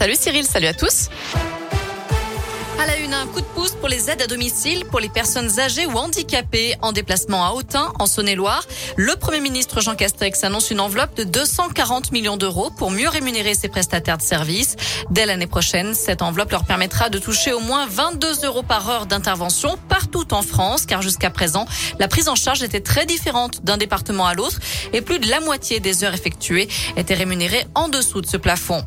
Salut Cyril, salut à tous. À la une, un coup de pouce pour les aides à domicile pour les personnes âgées ou handicapées en déplacement à Autun, en Saône-et-Loire. Le Premier ministre Jean Castex annonce une enveloppe de 240 millions d'euros pour mieux rémunérer ses prestataires de services. Dès l'année prochaine, cette enveloppe leur permettra de toucher au moins 22 euros par heure d'intervention partout en France, car jusqu'à présent, la prise en charge était très différente d'un département à l'autre et plus de la moitié des heures effectuées étaient rémunérées en dessous de ce plafond.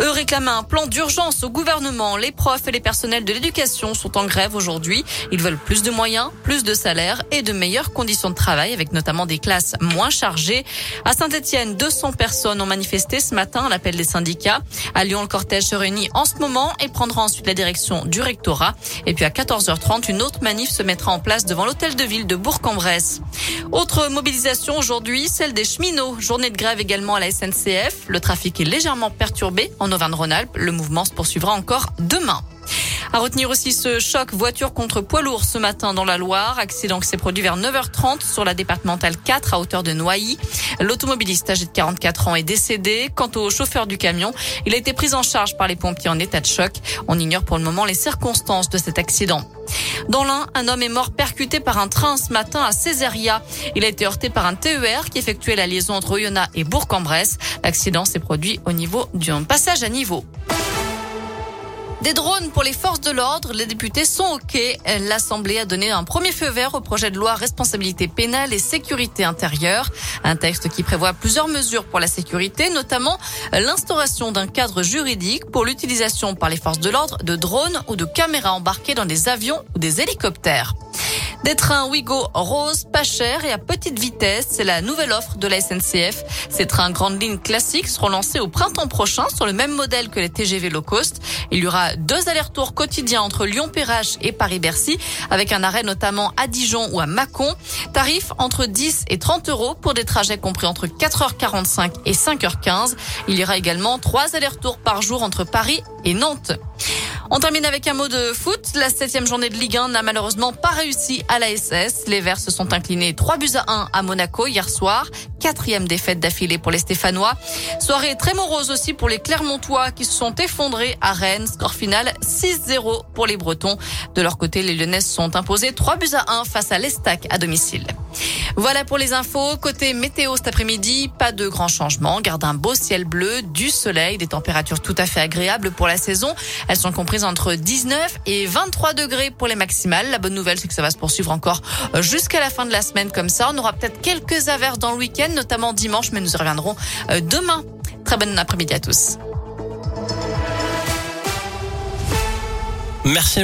Eux réclament un plan d'urgence au gouvernement. Les profs et les personnels de l'éducation sont en grève aujourd'hui. Ils veulent plus de moyens, plus de salaires et de meilleures conditions de travail avec notamment des classes moins chargées. À Saint-Etienne, 200 personnes ont manifesté ce matin à l'appel des syndicats. À Lyon, le cortège se réunit en ce moment et prendra ensuite la direction du rectorat. Et puis à 14h30, une autre manif se mettra en place devant l'hôtel de ville de Bourg-en-Bresse. Autre mobilisation aujourd'hui, celle des cheminots. Journée de grève également à la SNCF. Le trafic est légèrement perturbé Auvergne-Rhône-Alpes. Le mouvement se poursuivra encore demain. À retenir aussi ce choc voiture contre poids lourd ce matin dans la Loire. Accident qui s'est produit vers 9h30 sur la départementale 4 à hauteur de Noailly. L'automobiliste âgé de 44 ans est décédé. Quant au chauffeur du camion, il a été pris en charge par les pompiers en état de choc. On ignore pour le moment les circonstances de cet accident. Dans l'un, un homme est mort percuté par un train ce matin à Césaria. Il a été heurté par un TER qui effectuait la liaison entre Oyonnax et Bourg-en-Bresse. L'accident s'est produit au niveau d'un passage à niveau. Des drones pour les forces de l'ordre, les députés sont OK. L'Assemblée a donné un premier feu vert au projet de loi responsabilité pénale et sécurité intérieure. Un texte qui prévoit plusieurs mesures pour la sécurité, notamment l'instauration d'un cadre juridique pour l'utilisation par les forces de l'ordre de drones ou de caméras embarquées dans des avions ou des hélicoptères. Des trains Ouigo rose, pas cher et à petite vitesse, c'est la nouvelle offre de la SNCF. Ces trains grande ligne classiques seront lancés au printemps prochain sur le même modèle que les TGV low cost. Il y aura deux allers-retours quotidiens entre Lyon-Perrache et Paris-Bercy, avec un arrêt notamment à Dijon ou à Mâcon. Tarif entre 10 et 30 euros pour des trajets compris entre 4h45 et 5h15. Il y aura également trois allers-retours par jour entre Paris et Nantes. On termine avec un mot de foot. La septième journée de Ligue 1 n'a malheureusement pas réussi à la SS. Les Verts se sont inclinés 3 buts à 1 à Monaco hier soir. Quatrième défaite d'affilée pour les Stéphanois. Soirée très morose aussi pour les Clermontois qui se sont effondrés à Rennes. Score final 6-0 pour les Bretons. De leur côté, les Lyonnais sont imposés 3 buts à 1 face à l'Estac à domicile. Voilà pour les infos. Côté météo cet après-midi, pas de grands changements. Garde un beau ciel bleu, du soleil, des températures tout à fait agréables pour la saison. Elles sont comprises entre 19 et 23 degrés pour les maximales. La bonne nouvelle, c'est que ça va se poursuivre encore euh, jusqu'à la fin de la semaine comme ça. On aura peut-être quelques averses dans le week-end, notamment dimanche, mais nous y reviendrons euh, demain. Très bon après-midi à tous. Merci.